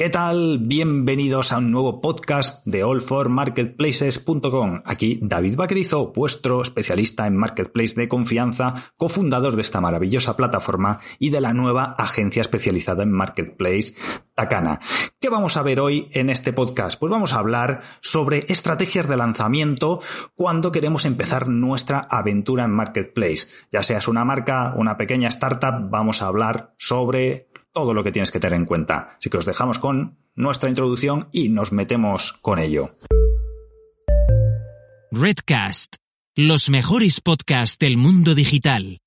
¿Qué tal? Bienvenidos a un nuevo podcast de allformarketplaces.com. Aquí David Vaquerizo, vuestro especialista en marketplace de confianza, cofundador de esta maravillosa plataforma y de la nueva agencia especializada en marketplace Takana. ¿Qué vamos a ver hoy en este podcast? Pues vamos a hablar sobre estrategias de lanzamiento cuando queremos empezar nuestra aventura en marketplace. Ya seas una marca, una pequeña startup, vamos a hablar sobre todo lo que tienes que tener en cuenta. Así que os dejamos con nuestra introducción y nos metemos con ello. Redcast, los mejores podcasts del mundo digital.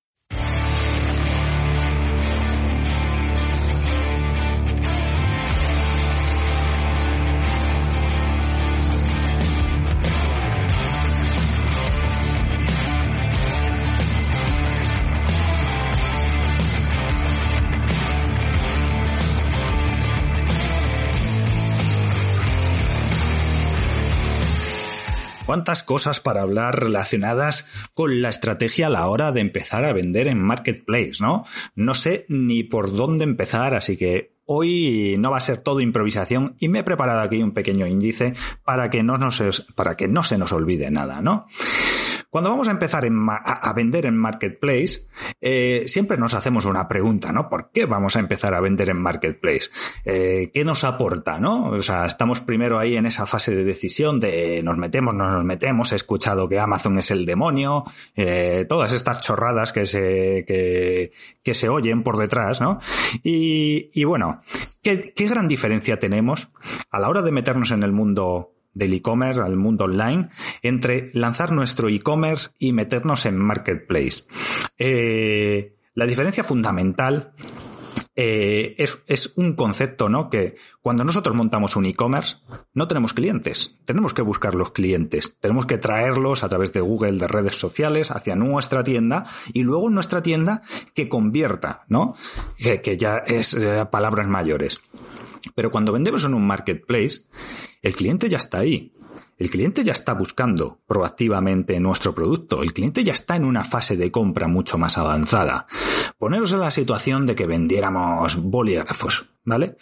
Cuántas cosas para hablar relacionadas con la estrategia a la hora de empezar a vender en Marketplace, ¿no? No sé ni por dónde empezar, así que Hoy no va a ser todo improvisación y me he preparado aquí un pequeño índice para que no, nos, para que no se nos olvide nada, ¿no? Cuando vamos a empezar a, vender en Marketplace, eh, siempre nos hacemos una pregunta, ¿no? ¿Por qué vamos a empezar a vender en Marketplace? Eh, ¿Qué nos aporta, no? O sea, estamos primero ahí en esa fase de decisión de nos metemos, no nos metemos, he escuchado que Amazon es el demonio, eh, todas estas chorradas que se, que, se oyen por detrás, ¿no? Y, y bueno, ¿qué, ¿qué gran diferencia tenemos a la hora de meternos en el mundo del e-commerce al mundo online entre lanzar nuestro e-commerce y meternos en marketplace. Eh, la diferencia fundamental eh, es, es, un concepto, ¿no? Que cuando nosotros montamos un e-commerce, no tenemos clientes. Tenemos que buscar los clientes. Tenemos que traerlos a través de Google, de redes sociales, hacia nuestra tienda y luego nuestra tienda que convierta, ¿no? Que, ya es palabras mayores. Pero cuando vendemos en un marketplace, el cliente ya está ahí. El cliente ya está buscando proactivamente nuestro producto. El cliente ya está en una fase de compra mucho más avanzada. Poneros en la situación de que vendiéramos bolígrafos, ¿vale?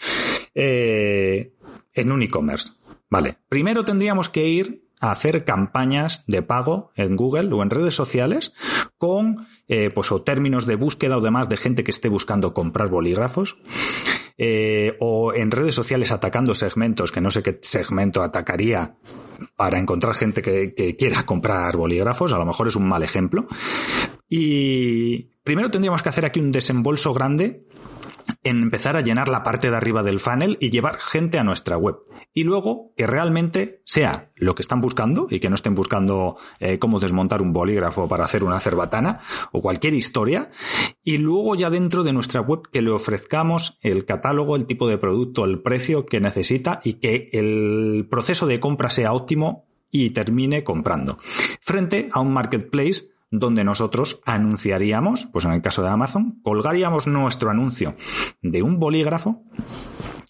Eh, en un e-commerce. Vale. Primero tendríamos que ir a hacer campañas de pago en Google o en redes sociales con eh, pues o términos de búsqueda o demás de gente que esté buscando comprar bolígrafos eh, o en redes sociales atacando segmentos, que no sé qué segmento atacaría para encontrar gente que, que quiera comprar bolígrafos, a lo mejor es un mal ejemplo. Y primero tendríamos que hacer aquí un desembolso grande en empezar a llenar la parte de arriba del funnel y llevar gente a nuestra web. Y luego que realmente sea lo que están buscando y que no estén buscando eh, cómo desmontar un bolígrafo para hacer una cerbatana o cualquier historia. Y luego ya dentro de nuestra web que le ofrezcamos el catálogo, el tipo de producto, el precio que necesita y que el proceso de compra sea óptimo y termine comprando. Frente a un marketplace donde nosotros anunciaríamos, pues en el caso de Amazon, colgaríamos nuestro anuncio de un bolígrafo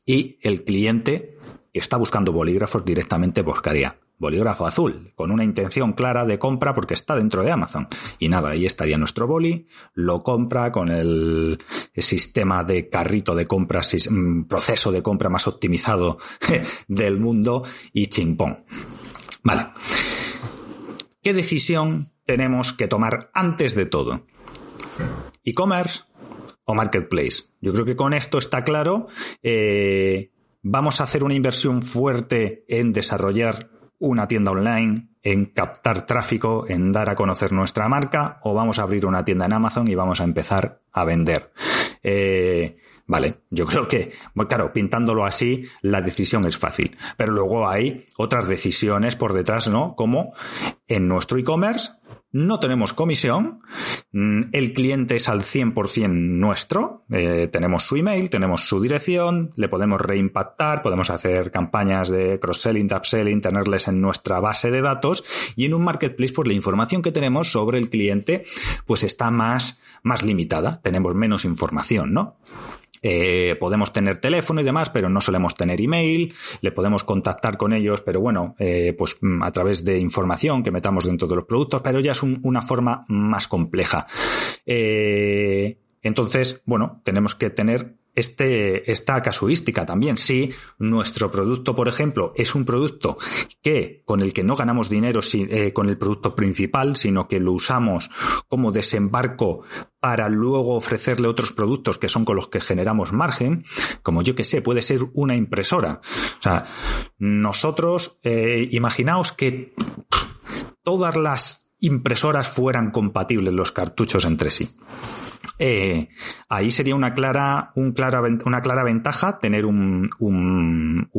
y el cliente que está buscando bolígrafos directamente buscaría bolígrafo azul, con una intención clara de compra porque está dentro de Amazon. Y nada, ahí estaría nuestro boli, lo compra con el sistema de carrito de compra, mm, proceso de compra más optimizado del mundo y chimpón. Vale. ¿Qué decisión tenemos que tomar antes de todo? ¿E-commerce o marketplace? Yo creo que con esto está claro. Eh, vamos a hacer una inversión fuerte en desarrollar una tienda online, en captar tráfico, en dar a conocer nuestra marca, o vamos a abrir una tienda en Amazon y vamos a empezar a vender. Eh, Vale, yo creo que, claro, pintándolo así, la decisión es fácil. Pero luego hay otras decisiones por detrás, ¿no? Como en nuestro e-commerce no tenemos comisión, mm, el cliente es al 100% nuestro, eh, tenemos su email, tenemos su dirección, le podemos reimpactar, podemos hacer campañas de cross-selling, upselling, tenerles en nuestra base de datos y en un marketplace pues la información que tenemos sobre el cliente pues está más, más limitada, tenemos menos información, ¿no? Eh, podemos tener teléfono y demás, pero no solemos tener email, le podemos contactar con ellos, pero bueno, eh, pues mm, a través de información que metamos dentro de los productos, pero ya es una forma más compleja. Eh, entonces, bueno, tenemos que tener este, esta casuística también. Si nuestro producto, por ejemplo, es un producto que con el que no ganamos dinero eh, con el producto principal, sino que lo usamos como desembarco para luego ofrecerle otros productos que son con los que generamos margen, como yo que sé, puede ser una impresora. O sea, nosotros, eh, imaginaos que todas las impresoras fueran compatibles los cartuchos entre sí. Eh, ahí sería una clara, un clara, una clara ventaja tener un,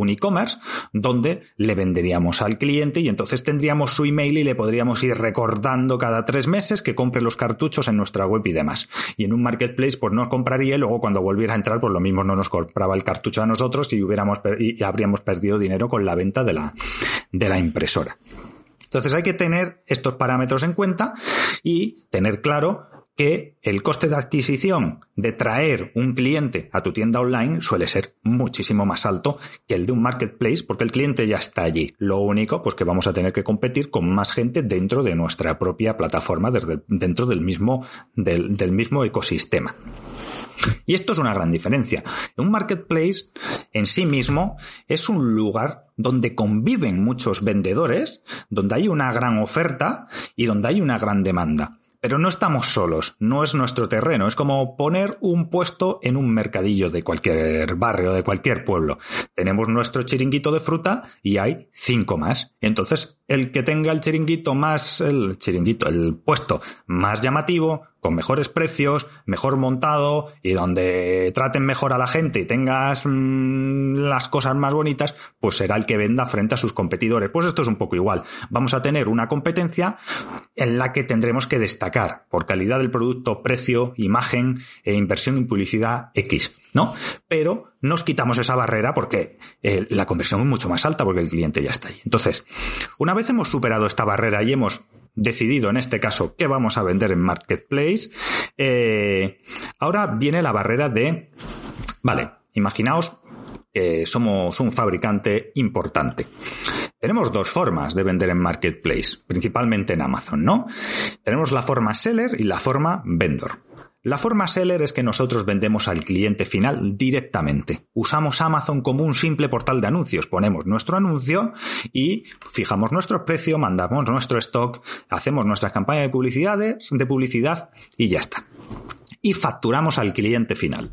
e-commerce donde le venderíamos al cliente y entonces tendríamos su email y le podríamos ir recordando cada tres meses que compre los cartuchos en nuestra web y demás. Y en un marketplace pues no compraría y luego cuando volviera a entrar pues lo mismo no nos compraba el cartucho a nosotros y hubiéramos y habríamos perdido dinero con la venta de la, de la impresora. Entonces hay que tener estos parámetros en cuenta y tener claro que el coste de adquisición de traer un cliente a tu tienda online suele ser muchísimo más alto que el de un marketplace porque el cliente ya está allí. Lo único, pues que vamos a tener que competir con más gente dentro de nuestra propia plataforma, desde, dentro del mismo, del, del mismo ecosistema. Y esto es una gran diferencia. Un marketplace en sí mismo es un lugar donde conviven muchos vendedores, donde hay una gran oferta y donde hay una gran demanda. Pero no estamos solos, no es nuestro terreno, es como poner un puesto en un mercadillo de cualquier barrio, de cualquier pueblo. Tenemos nuestro chiringuito de fruta y hay cinco más. Entonces, el que tenga el chiringuito más, el chiringuito, el puesto más llamativo, con mejores precios, mejor montado y donde traten mejor a la gente y tengas mm, las cosas más bonitas, pues será el que venda frente a sus competidores. Pues esto es un poco igual. Vamos a tener una competencia en la que tendremos que destacar por calidad del producto, precio, imagen e inversión en publicidad X, ¿no? Pero nos quitamos esa barrera porque eh, la conversión es mucho más alta porque el cliente ya está ahí. Entonces, una vez hemos superado esta barrera y hemos decidido en este caso qué vamos a vender en Marketplace, eh, ahora viene la barrera de, vale, imaginaos que somos un fabricante importante. Tenemos dos formas de vender en Marketplace, principalmente en Amazon, ¿no? Tenemos la forma seller y la forma vendor. La forma seller es que nosotros vendemos al cliente final directamente. Usamos Amazon como un simple portal de anuncios. Ponemos nuestro anuncio y fijamos nuestro precio, mandamos nuestro stock, hacemos nuestras campañas de publicidades, de publicidad y ya está y facturamos al cliente final.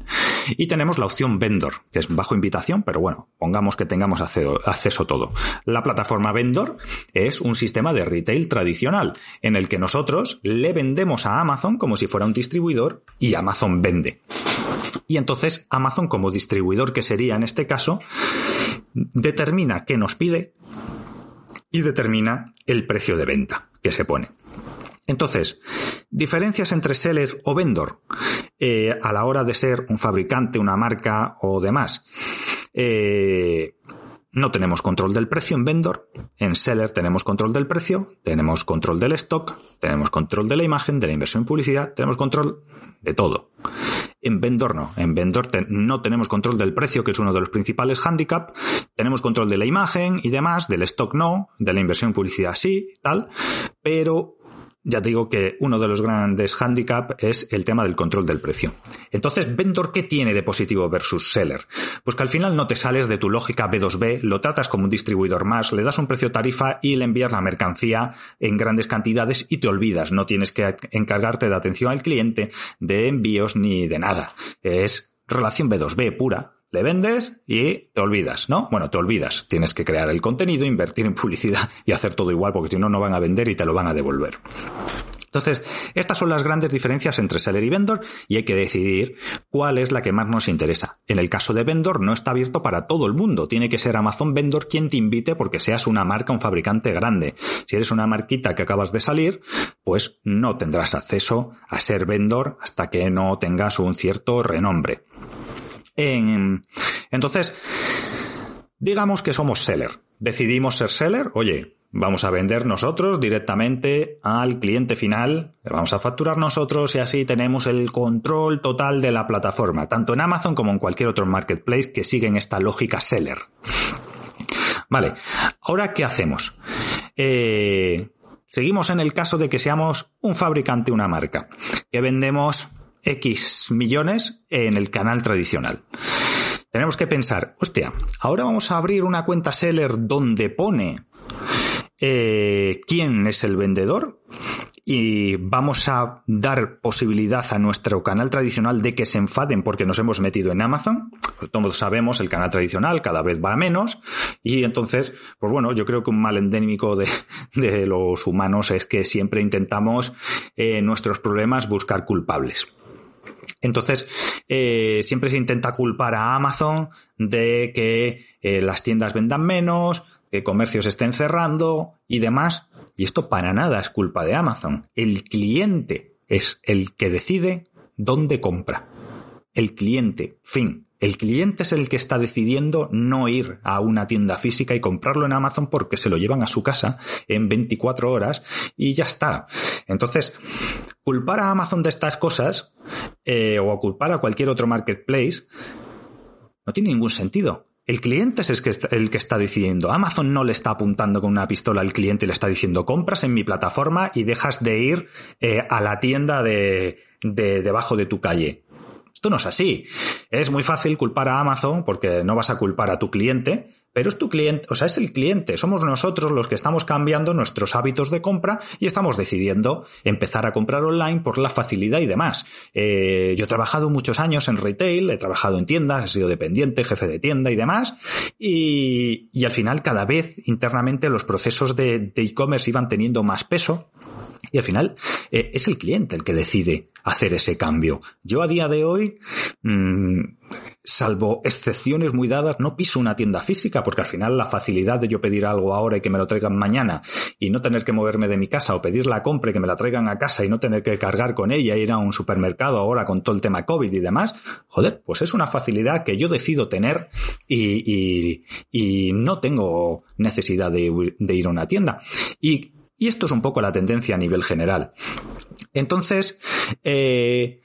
Y tenemos la opción vendor, que es bajo invitación, pero bueno, pongamos que tengamos acceso todo. La plataforma vendor es un sistema de retail tradicional en el que nosotros le vendemos a Amazon como si fuera un distribuidor y Amazon vende. Y entonces Amazon como distribuidor que sería en este caso determina qué nos pide y determina el precio de venta que se pone. Entonces, diferencias entre seller o vendor eh, a la hora de ser un fabricante, una marca o demás. Eh, no tenemos control del precio en vendor. En seller tenemos control del precio, tenemos control del stock, tenemos control de la imagen, de la inversión en publicidad, tenemos control de todo. En vendor no. En vendor no tenemos control del precio, que es uno de los principales handicap. Tenemos control de la imagen y demás, del stock no, de la inversión en publicidad sí, tal. Pero ya digo que uno de los grandes handicap es el tema del control del precio. Entonces, vendor, ¿qué tiene de positivo versus seller? Pues que al final no te sales de tu lógica B2B, lo tratas como un distribuidor más, le das un precio tarifa y le envías la mercancía en grandes cantidades y te olvidas. No tienes que encargarte de atención al cliente, de envíos ni de nada. Es relación B2B pura, vendes y te olvidas, ¿no? Bueno, te olvidas. Tienes que crear el contenido, invertir en publicidad y hacer todo igual porque si no, no van a vender y te lo van a devolver. Entonces, estas son las grandes diferencias entre seller y vendor y hay que decidir cuál es la que más nos interesa. En el caso de vendor no está abierto para todo el mundo, tiene que ser Amazon Vendor quien te invite porque seas una marca, un fabricante grande. Si eres una marquita que acabas de salir, pues no tendrás acceso a ser vendor hasta que no tengas un cierto renombre entonces, digamos que somos seller. Decidimos ser seller, oye, vamos a vender nosotros directamente al cliente final, le vamos a facturar nosotros y así tenemos el control total de la plataforma, tanto en Amazon como en cualquier otro marketplace que siguen esta lógica seller. Vale, ahora ¿qué hacemos? Eh, seguimos en el caso de que seamos un fabricante, una marca, que vendemos X millones en el canal tradicional. Tenemos que pensar, hostia, ahora vamos a abrir una cuenta seller donde pone eh, quién es el vendedor y vamos a dar posibilidad a nuestro canal tradicional de que se enfaden porque nos hemos metido en Amazon. Pues todos sabemos, el canal tradicional cada vez va a menos y entonces, pues bueno, yo creo que un mal endémico de, de los humanos es que siempre intentamos eh, nuestros problemas buscar culpables. Entonces, eh, siempre se intenta culpar a Amazon de que eh, las tiendas vendan menos, que comercios estén cerrando y demás. Y esto para nada es culpa de Amazon. El cliente es el que decide dónde compra. El cliente, fin. El cliente es el que está decidiendo no ir a una tienda física y comprarlo en Amazon porque se lo llevan a su casa en 24 horas y ya está. Entonces, culpar a Amazon de estas cosas eh, o culpar a cualquier otro marketplace no tiene ningún sentido. El cliente es el que, está, el que está decidiendo. Amazon no le está apuntando con una pistola al cliente y le está diciendo compras en mi plataforma y dejas de ir eh, a la tienda de, de debajo de tu calle. Esto no es así. Es muy fácil culpar a Amazon porque no vas a culpar a tu cliente, pero es tu cliente, o sea, es el cliente, somos nosotros los que estamos cambiando nuestros hábitos de compra y estamos decidiendo empezar a comprar online por la facilidad y demás. Eh, yo he trabajado muchos años en retail, he trabajado en tiendas, he sido dependiente, jefe de tienda y demás, y, al final cada vez internamente los procesos de e-commerce iban teniendo más peso. Y al final eh, es el cliente el que decide hacer ese cambio. Yo a día de hoy, mmm, salvo excepciones muy dadas, no piso una tienda física porque al final la facilidad de yo pedir algo ahora y que me lo traigan mañana y no tener que moverme de mi casa o pedir la compra y que me la traigan a casa y no tener que cargar con ella, ir a un supermercado ahora con todo el tema COVID y demás, joder, pues es una facilidad que yo decido tener y, y, y no tengo necesidad de, de ir a una tienda. Y y esto es un poco la tendencia a nivel general. Entonces, eh,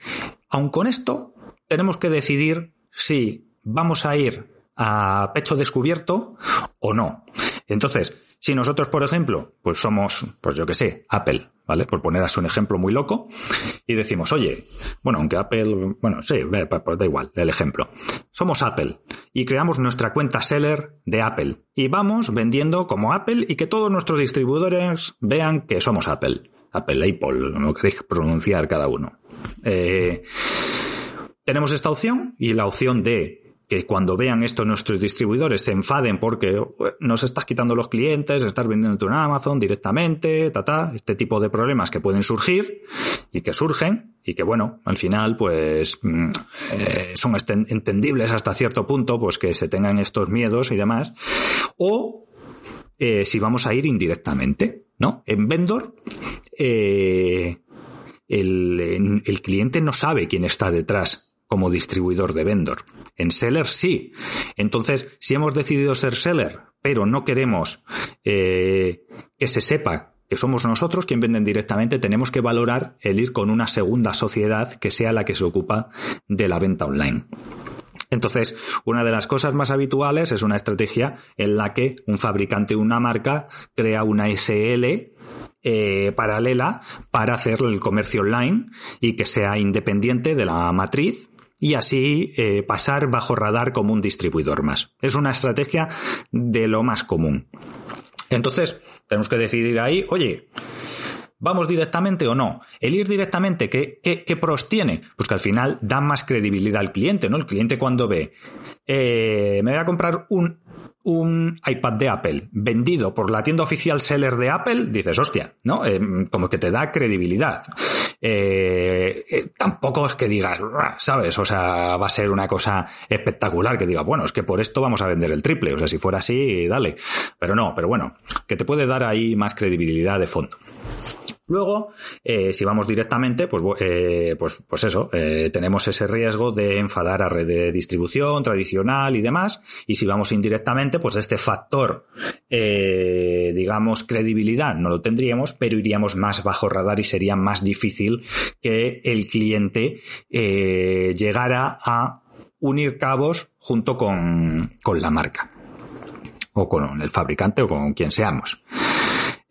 aun con esto, tenemos que decidir si vamos a ir a pecho descubierto o no. Entonces, si nosotros, por ejemplo, pues somos, pues yo que sé, Apple, ¿vale? Por poner así un ejemplo muy loco, y decimos, oye, bueno, aunque Apple, bueno, sí, da igual, el ejemplo. Somos Apple y creamos nuestra cuenta seller de Apple y vamos vendiendo como Apple y que todos nuestros distribuidores vean que somos Apple. Apple, Apple, no queréis pronunciar cada uno. Eh, tenemos esta opción y la opción de que cuando vean esto nuestros distribuidores se enfaden porque nos estás quitando los clientes, estás vendiendo en Amazon directamente, ta, ta, este tipo de problemas que pueden surgir y que surgen y que bueno, al final pues eh, son entendibles hasta cierto punto pues que se tengan estos miedos y demás o eh, si vamos a ir indirectamente, ¿no? En vendor eh, el, el cliente no sabe quién está detrás como distribuidor de vendor. En seller sí. Entonces, si hemos decidido ser seller, pero no queremos eh, que se sepa que somos nosotros quien venden directamente, tenemos que valorar el ir con una segunda sociedad que sea la que se ocupa de la venta online. Entonces, una de las cosas más habituales es una estrategia en la que un fabricante, una marca, crea una SL eh, paralela para hacer el comercio online y que sea independiente de la matriz y así eh, pasar bajo radar como un distribuidor más. Es una estrategia de lo más común. Entonces, tenemos que decidir ahí, oye, ¿Vamos directamente o no? El ir directamente, ¿qué, qué, qué pros tiene? Pues que al final da más credibilidad al cliente, ¿no? El cliente cuando ve, eh, me voy a comprar un un iPad de Apple vendido por la tienda oficial seller de Apple, dices, hostia, ¿no? Eh, como que te da credibilidad. Eh, eh, tampoco es que digas, ¿sabes? O sea, va a ser una cosa espectacular que diga, bueno, es que por esto vamos a vender el triple. O sea, si fuera así, dale. Pero no, pero bueno, que te puede dar ahí más credibilidad de fondo. Luego, eh, si vamos directamente, pues, eh, pues, pues eso, eh, tenemos ese riesgo de enfadar a red de distribución tradicional y demás. Y si vamos indirectamente, pues este factor, eh, digamos, credibilidad no lo tendríamos, pero iríamos más bajo radar y sería más difícil que el cliente eh, llegara a unir cabos junto con, con la marca o con el fabricante o con quien seamos.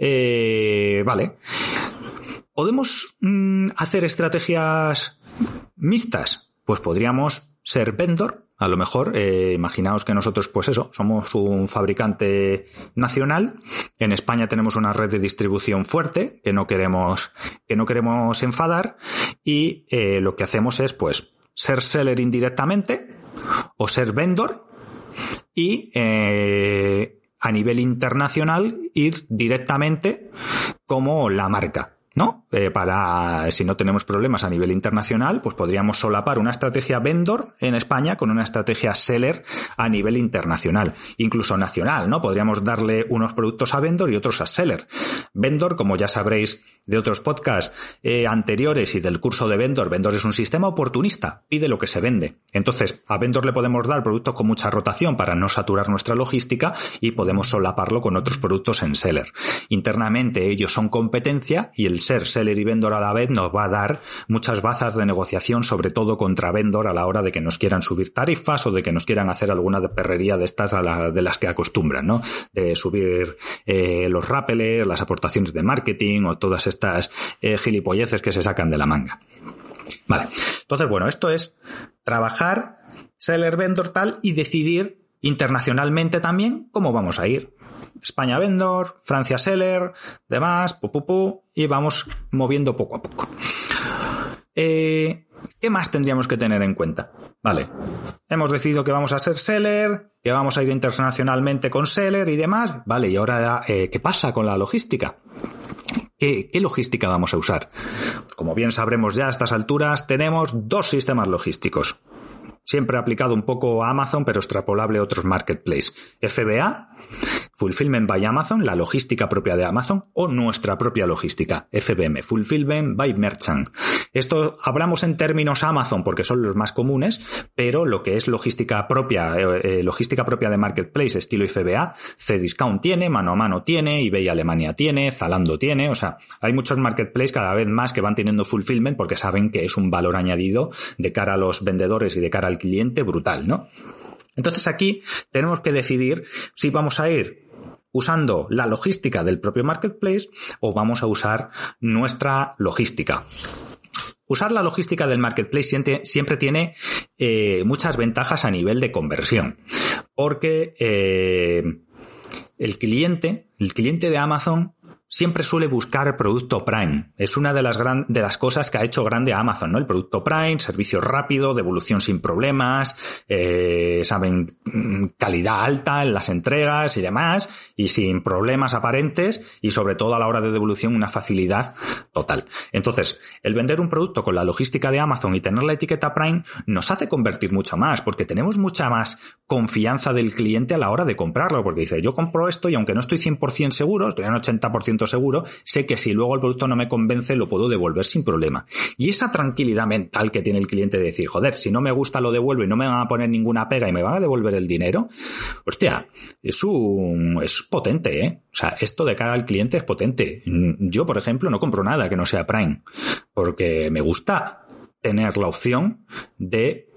Eh, vale. ¿Podemos mm, hacer estrategias mixtas, pues podríamos ser vendor. A lo mejor, eh, imaginaos que nosotros, pues eso, somos un fabricante nacional. En España tenemos una red de distribución fuerte que no queremos, que no queremos enfadar. Y eh, lo que hacemos es, pues, ser seller indirectamente o ser vendor y eh, a nivel internacional ir directamente como la marca. ¿no? Eh, para, si no tenemos problemas a nivel internacional, pues podríamos solapar una estrategia vendor en España con una estrategia seller a nivel internacional, incluso nacional, ¿no? Podríamos darle unos productos a vendor y otros a seller. Vendor, como ya sabréis de otros podcasts eh, anteriores y del curso de vendor, vendor es un sistema oportunista, pide lo que se vende. Entonces, a vendor le podemos dar productos con mucha rotación para no saturar nuestra logística y podemos solaparlo con otros productos en seller. Internamente ellos son competencia y el ser seller y vendor a la vez nos va a dar muchas bazas de negociación, sobre todo contra vendor a la hora de que nos quieran subir tarifas o de que nos quieran hacer alguna perrería de estas a de las que acostumbran, ¿no? De subir eh, los rappelers, las aportaciones de marketing o todas estas eh, gilipolleces que se sacan de la manga. Vale. Entonces, bueno, esto es trabajar, seller, vendor, tal, y decidir internacionalmente también cómo vamos a ir. España Vendor, Francia Seller, demás, pu, y vamos moviendo poco a poco. Eh, ¿Qué más tendríamos que tener en cuenta? Vale, hemos decidido que vamos a ser seller, que vamos a ir internacionalmente con seller y demás. Vale, y ahora, eh, ¿qué pasa con la logística? ¿Qué, ¿Qué, logística vamos a usar? Como bien sabremos ya a estas alturas, tenemos dos sistemas logísticos. Siempre aplicado un poco a Amazon, pero extrapolable a otros marketplaces. FBA Fulfillment by Amazon, la logística propia de Amazon, o nuestra propia logística, FBM, Fulfillment by Merchant. Esto hablamos en términos Amazon porque son los más comunes, pero lo que es logística propia, eh, eh, logística propia de Marketplace, estilo FBA, Cdiscount tiene, mano a mano tiene, eBay Alemania tiene, Zalando tiene, o sea, hay muchos marketplaces cada vez más que van teniendo fulfillment porque saben que es un valor añadido de cara a los vendedores y de cara al cliente brutal, ¿no? Entonces aquí tenemos que decidir si vamos a ir usando la logística del propio marketplace o vamos a usar nuestra logística. Usar la logística del marketplace siempre, tiene eh, muchas ventajas a nivel de conversión, porque eh, el cliente, el cliente de Amazon siempre suele buscar producto Prime. Es una de las, de las cosas que ha hecho grande Amazon, ¿no? El producto Prime, servicio rápido, devolución sin problemas, eh, saben, mm, calidad alta en las entregas y demás, y sin problemas aparentes, y sobre todo a la hora de devolución una facilidad total. Entonces, el vender un producto con la logística de Amazon y tener la etiqueta Prime nos hace convertir mucho más, porque tenemos mucha más confianza del cliente a la hora de comprarlo, porque dice, yo compro esto y aunque no estoy 100% seguro, estoy en 80% seguro, sé que si luego el producto no me convence, lo puedo devolver sin problema. Y esa tranquilidad mental que tiene el cliente de decir, joder, si no me gusta lo devuelvo y no me van a poner ninguna pega y me van a devolver el dinero, hostia, es un, es potente, ¿eh? O sea, esto de cara al cliente es potente. Yo, por ejemplo, no compro nada que no sea Prime, porque me gusta tener la opción de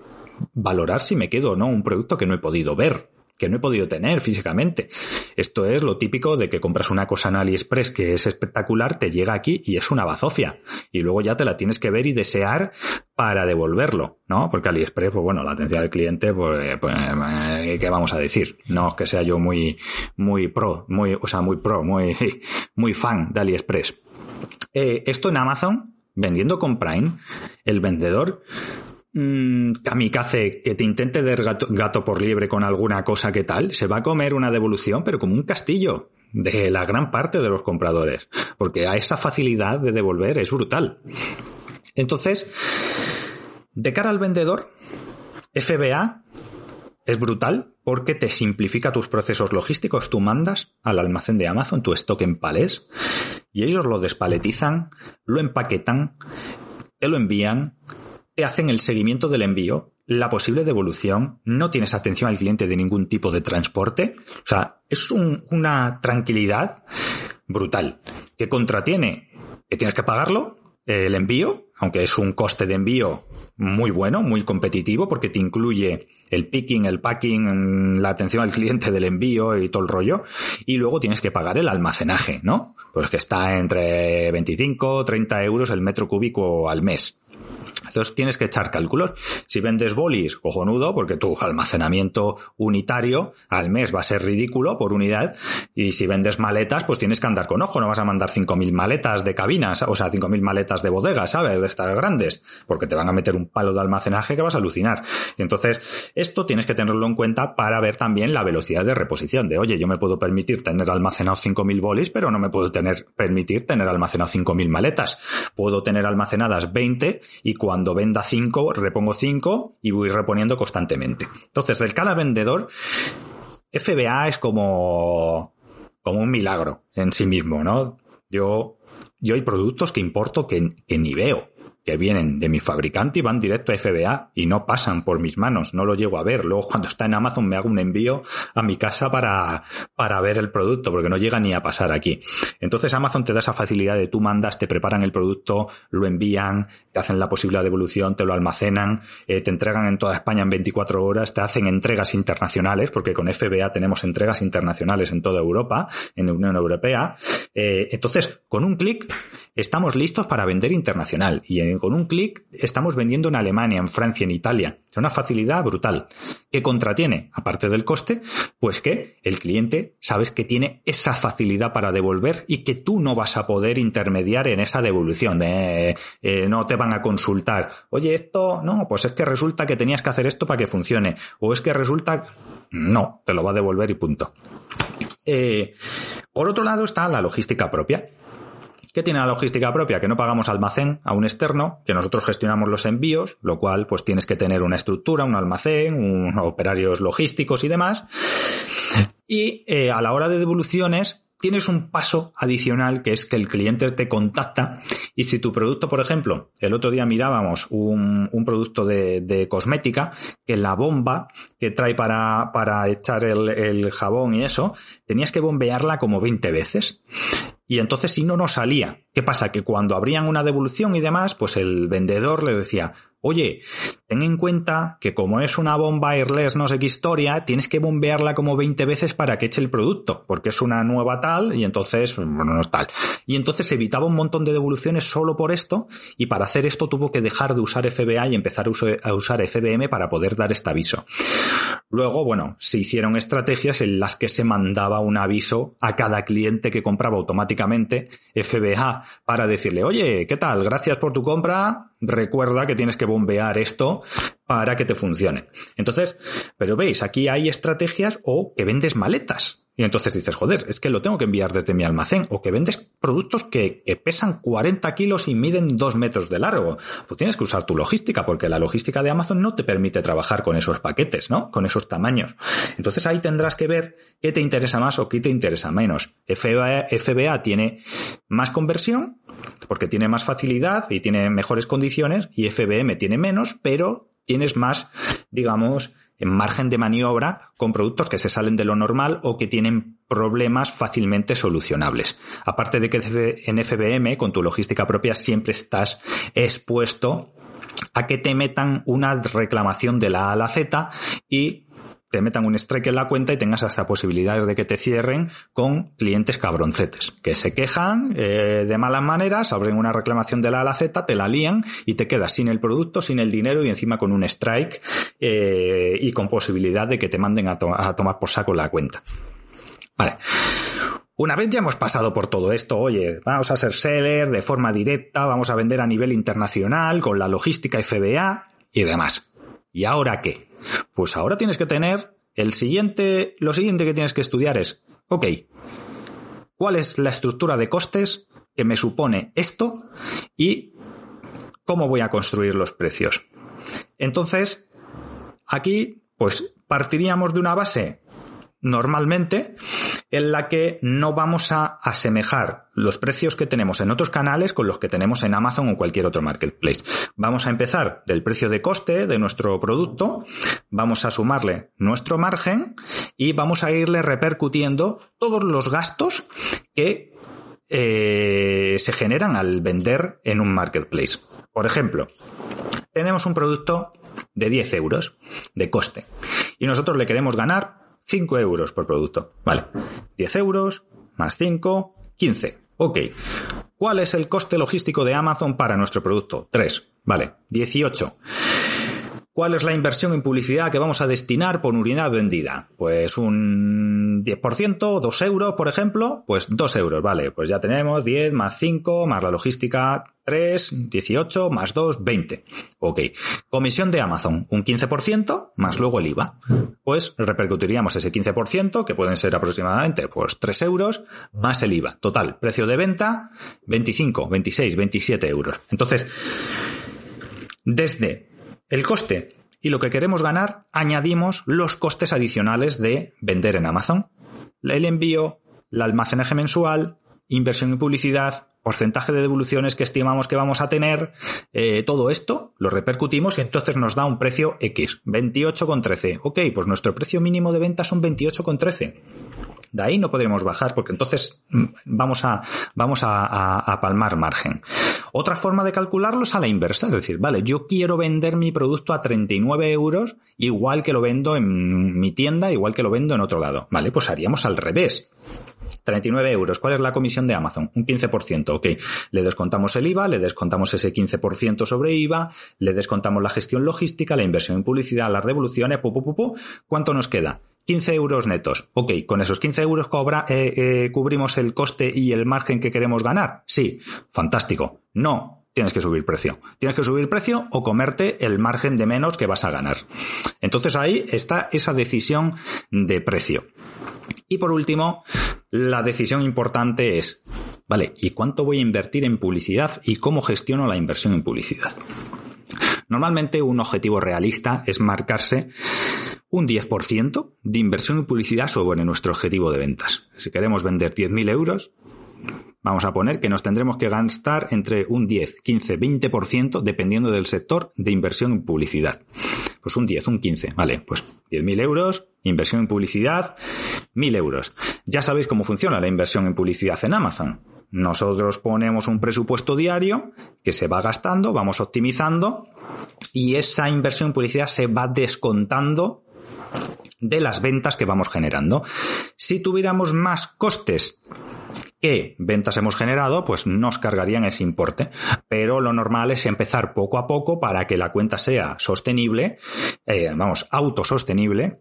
valorar si me quedo o no un producto que no he podido ver que no he podido tener físicamente. Esto es lo típico de que compras una cosa en AliExpress que es espectacular, te llega aquí y es una bazofia. Y luego ya te la tienes que ver y desear para devolverlo, ¿no? Porque AliExpress, pues bueno, la atención al cliente, pues, pues eh, ¿qué vamos a decir? No es que sea yo muy, muy pro, muy, o sea, muy pro, muy, muy fan de AliExpress. Eh, esto en Amazon, vendiendo con Prime, el vendedor mmm, kamikaze que te intente dar gato, por liebre con alguna cosa que tal, se va a comer una devolución, pero como un castillo de la gran parte de los compradores, porque a esa facilidad de devolver es brutal. Entonces, de cara al vendedor, FBA es brutal porque te simplifica tus procesos logísticos. Tú mandas al almacén de Amazon tu stock en palés y ellos lo despaletizan, lo empaquetan, te lo envían, te hacen el seguimiento del envío, la posible devolución, no tienes atención al cliente de ningún tipo de transporte. O sea, es una tranquilidad brutal que contratiene que tienes que pagarlo, el envío, aunque es un coste de envío muy bueno, muy competitivo, porque te incluye el picking, el packing, la atención al cliente del envío y todo el rollo, y luego tienes que pagar el almacenaje, ¿no? Pues que está entre 25, 30 euros el metro cúbico al mes. Entonces tienes que echar cálculos. Si vendes bolis, cojonudo, porque tu almacenamiento unitario al mes va a ser ridículo por unidad. Y si vendes maletas, pues tienes que andar con ojo. No vas a mandar 5.000 maletas de cabinas, o sea, 5.000 maletas de bodega, ¿sabes? De estas grandes. Porque te van a meter un palo de almacenaje que vas a alucinar. Entonces, esto tienes que tenerlo en cuenta para ver también la velocidad de reposición. De, oye, yo me puedo permitir tener almacenado 5.000 bolis, pero no me puedo tener, permitir tener almacenado 5.000 maletas. Puedo tener almacenadas 20 y cuando venda 5, repongo 5 y voy reponiendo constantemente. Entonces, del cada vendedor, FBA es como, como un milagro en sí mismo, ¿no? Yo, yo hay productos que importo que, que ni veo que vienen de mi fabricante y van directo a FBA y no pasan por mis manos, no lo llego a ver. Luego cuando está en Amazon me hago un envío a mi casa para, para ver el producto, porque no llega ni a pasar aquí. Entonces Amazon te da esa facilidad de tú mandas, te preparan el producto, lo envían, te hacen la posible devolución, te lo almacenan, eh, te entregan en toda España en 24 horas, te hacen entregas internacionales, porque con FBA tenemos entregas internacionales en toda Europa, en la Unión Europea. Eh, entonces, con un clic estamos listos para vender internacional y con un clic estamos vendiendo en Alemania, en Francia, en Italia. Es una facilidad brutal. ¿Qué contratiene? Aparte del coste, pues que el cliente sabes que tiene esa facilidad para devolver y que tú no vas a poder intermediar en esa devolución. Eh, no te van a consultar. Oye, esto, no, pues es que resulta que tenías que hacer esto para que funcione. O es que resulta, no, te lo va a devolver y punto. Eh, por otro lado está la logística propia. ¿Qué tiene la logística propia? Que no pagamos almacén a un externo, que nosotros gestionamos los envíos, lo cual pues tienes que tener una estructura, un almacén, un, operarios logísticos y demás. Y eh, a la hora de devoluciones tienes un paso adicional que es que el cliente te contacta y si tu producto, por ejemplo, el otro día mirábamos un, producto de, cosmética, que la bomba que trae para, para echar el, el, jabón y eso, tenías que bombearla como 20 veces. Y entonces si no, no salía. ¿Qué pasa? Que cuando abrían una devolución y demás, pues el vendedor les decía, oye, ten en cuenta que como es una bomba airless no sé qué historia, tienes que bombearla como 20 veces para que eche el producto, porque es una nueva tal y entonces, bueno, no es tal. Y entonces evitaba un montón de devoluciones solo por esto y para hacer esto tuvo que dejar de usar FBA y empezar a usar FBM para poder dar este aviso. Luego, bueno, se hicieron estrategias en las que se mandaba un aviso a cada cliente que compraba automáticamente FBA para decirle, oye, ¿qué tal? Gracias por tu compra, recuerda que tienes que bombear esto para que te funcione. Entonces, pero veis, aquí hay estrategias o que vendes maletas. Y entonces dices, joder, es que lo tengo que enviar desde mi almacén. O que vendes productos que, pesan 40 kilos y miden 2 metros de largo. Pues tienes que usar tu logística, porque la logística de Amazon no te permite trabajar con esos paquetes, ¿no? Con esos tamaños. Entonces ahí tendrás que ver qué te interesa más o qué te interesa menos. FBA, tiene más conversión, porque tiene más facilidad y tiene mejores condiciones, y FBM tiene menos, pero tienes más, digamos, margen de maniobra con productos que se salen de lo normal o que tienen problemas fácilmente solucionables. Aparte de que en FBM, con tu logística propia, siempre estás expuesto a que te metan una reclamación de la A a la Z y te metan un strike en la cuenta y tengas hasta posibilidades de que te cierren con clientes cabroncetes, que se quejan eh, de malas maneras, abren una reclamación de la A te la lían y te quedas sin el producto, sin el dinero y encima con un strike eh, y con posibilidad de que te manden a, a tomar por saco la cuenta. Vale. Una vez ya hemos pasado por todo esto, oye, vamos a ser seller de forma directa, vamos a vender a nivel internacional con la logística FBA y demás. ¿Y ahora qué? Pues ahora tienes que tener el siguiente, lo siguiente que tienes que estudiar es, ok, ¿cuál es la estructura de costes que me supone esto y cómo voy a construir los precios? Entonces, aquí, pues partiríamos de una base normalmente en la que no vamos a asemejar los precios que tenemos en otros canales con los que tenemos en Amazon o cualquier otro marketplace. Vamos a empezar del precio de coste de nuestro producto, vamos a sumarle nuestro margen y vamos a irle repercutiendo todos los gastos que eh, se generan al vender en un marketplace. Por ejemplo, tenemos un producto de 10 euros de coste y nosotros le queremos ganar 5 euros por producto. Vale. 10 euros más 5, 15. Ok. ¿Cuál es el coste logístico de Amazon para nuestro producto? 3. Vale. 18. ¿Cuál es la inversión en publicidad que vamos a destinar por unidad vendida? Pues un 10%, 2 euros, por ejemplo, pues 2 euros, vale, pues ya tenemos 10 más 5 más la logística 3, 18 más 2, 20. Ok. Comisión de Amazon, un 15% más luego el IVA. Pues repercutiríamos ese 15%, que pueden ser aproximadamente pues 3 euros, más el IVA. Total, precio de venta, 25, 26, 27 euros. Entonces, desde el coste y lo que queremos ganar, añadimos los costes adicionales de vender en Amazon. El envío, el almacenaje mensual, inversión en publicidad, porcentaje de devoluciones que estimamos que vamos a tener, eh, todo esto lo repercutimos y entonces nos da un precio X, 28,13. Ok, pues nuestro precio mínimo de venta son 28,13. De ahí no podremos bajar porque entonces mm, vamos a, vamos a, palmar margen. Otra forma de calcularlo es a la inversa, es decir, vale, yo quiero vender mi producto a 39 euros igual que lo vendo en mi tienda, igual que lo vendo en otro lado. Vale, pues haríamos al revés. 39 euros. ¿Cuál es la comisión de Amazon? Un 15%. Ok. Le descontamos el IVA, le descontamos ese 15% sobre IVA, le descontamos la gestión logística, la inversión en publicidad, las devoluciones, pu, pu, pu, ¿Cuánto nos queda? 15 euros netos. Ok, con esos 15 euros cobra, eh, eh, cubrimos el coste y el margen que queremos ganar. Sí, fantástico. No, tienes que subir precio. Tienes que subir precio o comerte el margen de menos que vas a ganar. Entonces ahí está esa decisión de precio. Y por último, la decisión importante es, vale, ¿y cuánto voy a invertir en publicidad y cómo gestiono la inversión en publicidad? Normalmente un objetivo realista es marcarse un 10% de inversión en publicidad sobre nuestro objetivo de ventas. Si queremos vender 10.000 euros, vamos a poner que nos tendremos que gastar entre un 10, 15, 20% dependiendo del sector de inversión en publicidad. Pues un 10, un 15, vale, pues 10.000 euros, inversión en publicidad, 1.000 euros. Ya sabéis cómo funciona la inversión en publicidad en Amazon. Nosotros ponemos un presupuesto diario que se va gastando, vamos optimizando y esa inversión en publicidad se va descontando de las ventas que vamos generando. Si tuviéramos más costes que ventas hemos generado, pues nos cargarían ese importe. Pero lo normal es empezar poco a poco para que la cuenta sea sostenible, eh, vamos, autosostenible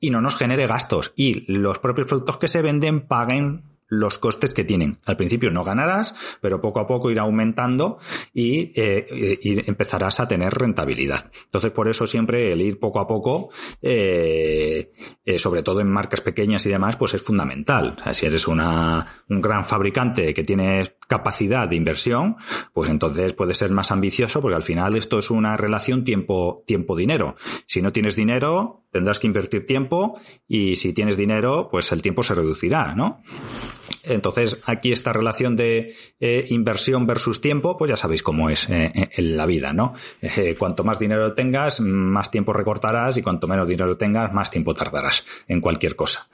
y no nos genere gastos y los propios productos que se venden paguen los costes que tienen. Al principio no ganarás, pero poco a poco irá aumentando y, eh, empezarás a tener rentabilidad. Entonces, por eso siempre el ir poco a poco, eh, eh, sobre todo en marcas pequeñas y demás, pues es fundamental. si eres una, un gran fabricante que tiene capacidad de inversión, pues entonces puedes ser más ambicioso porque al final esto es una relación tiempo, tiempo-dinero. Si no tienes dinero, tendrás que invertir tiempo y si tienes dinero, pues el tiempo se reducirá, ¿no? Entonces, aquí esta relación de eh, inversión versus tiempo, pues ya sabéis cómo es eh, eh, en la vida, ¿no? cuanto más dinero tengas, más tiempo recortarás y cuanto menos dinero tengas, más tiempo tardarás en cualquier cosa.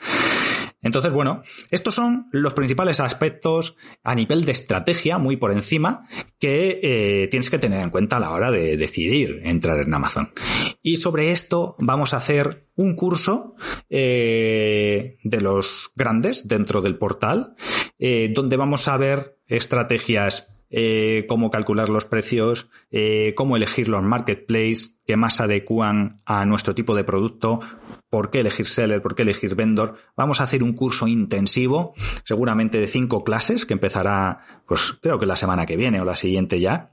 Entonces, bueno, estos son los principales aspectos a nivel de estrategia, muy por encima, que eh, tienes que tener en cuenta a la hora de decidir entrar en Amazon. Y sobre esto vamos a hacer un curso eh, de los grandes dentro del portal, eh, donde vamos a ver estrategias eh, cómo calcular los precios, eh, cómo elegir los marketplaces que más adecuan a nuestro tipo de producto, por qué elegir seller, por qué elegir vendor. Vamos a hacer un curso intensivo, seguramente de cinco clases, que empezará, pues creo que la semana que viene o la siguiente ya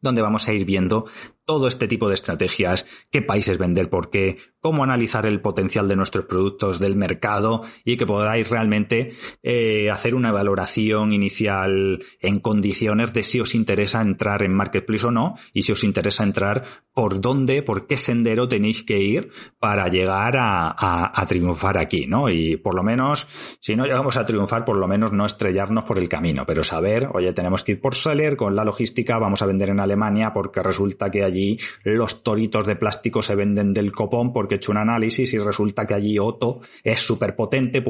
donde vamos a ir viendo todo este tipo de estrategias, qué países vender por qué, cómo analizar el potencial de nuestros productos del mercado y que podáis realmente eh, hacer una valoración inicial en condiciones de si os interesa entrar en Marketplace o no y si os interesa entrar por dónde, por qué sendero tenéis que ir para llegar a, triunfar aquí, ¿no? Y por lo menos, si no llegamos a triunfar, por lo menos no estrellarnos por el camino, pero saber, oye, tenemos que ir por Seller con la logística, vamos a vender en Alemania porque resulta que hay allí los toritos de plástico se venden del copón porque he hecho un análisis y resulta que allí Otto es súper potente,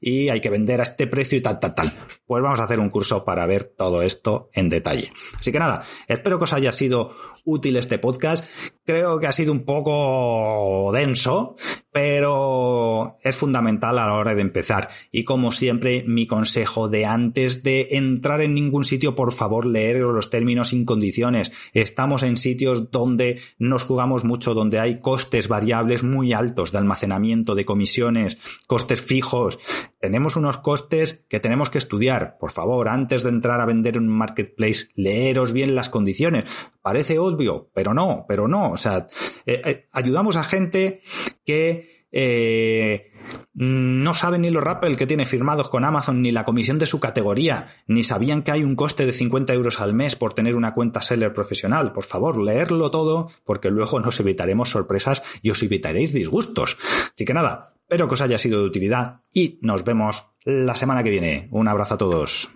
y hay que vender a este precio y tal, tal, tal. Pues vamos a hacer un curso para ver todo esto en detalle. Así que nada, espero que os haya sido útil este podcast. Creo que ha sido un poco denso, pero es fundamental a la hora de empezar. Y como siempre, mi consejo de antes de entrar en ningún sitio, por favor, leer los términos sin condiciones. Estamos en sitios donde nos jugamos mucho, donde hay costes variables muy altos de almacenamiento, de comisiones, costes fijos. Tenemos unos costes que tenemos que estudiar. Por favor, antes de entrar a vender un marketplace, leeros bien las condiciones. Parece obvio, pero no, pero no. O sea, eh, eh, ayudamos a gente que eh, no saben ni los rappel que tiene firmados con Amazon, ni la comisión de su categoría, ni sabían que hay un coste de 50 euros al mes por tener una cuenta seller profesional. Por favor, leerlo todo, porque luego nos evitaremos sorpresas y os evitaréis disgustos. Así que nada, espero que os haya sido de utilidad y nos vemos la semana que viene. Un abrazo a todos.